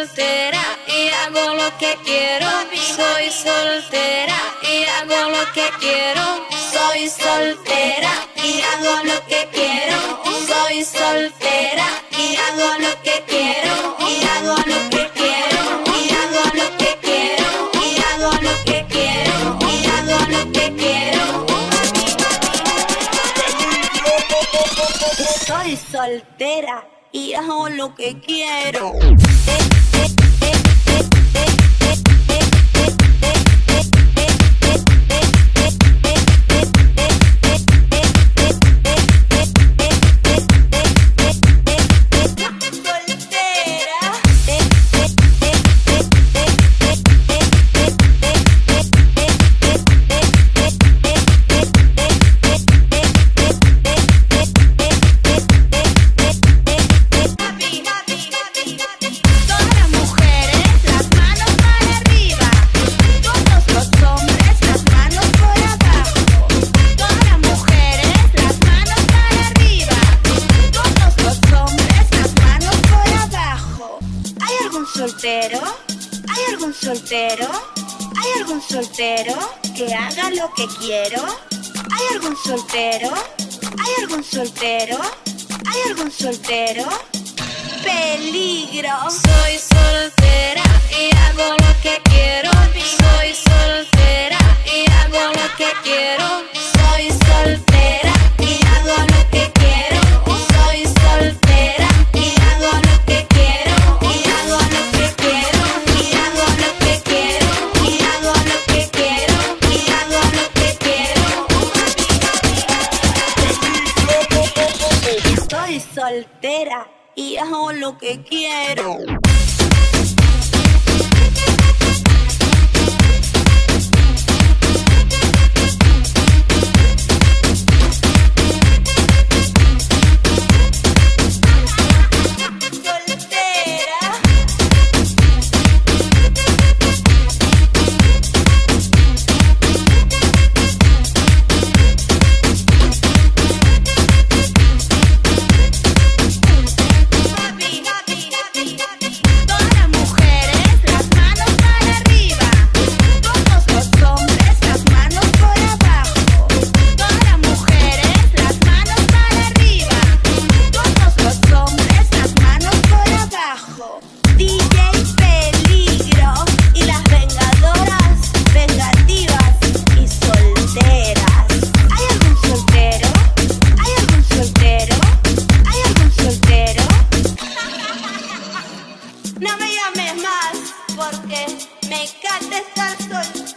Soltera y hago lo que quiero. Soy soltera y hago lo que quiero. Soy soltera y hago lo que quiero. Soy soltera y hago lo que quiero. Y hago lo que quiero. Y hago lo que quiero. Y hago lo que quiero. Y hago lo que quiero. Soy soltera y hago lo que quiero. Soltero? ¿Hay algún soltero? ¿Hay algún soltero que haga lo que quiero? ¿Hay algún soltero? ¿Hay algún soltero? ¿Hay algún soltero? Peligro. Soy soltera y hago lo que quiero. Soltera y hago lo que quiero. Me encanta estar soltera.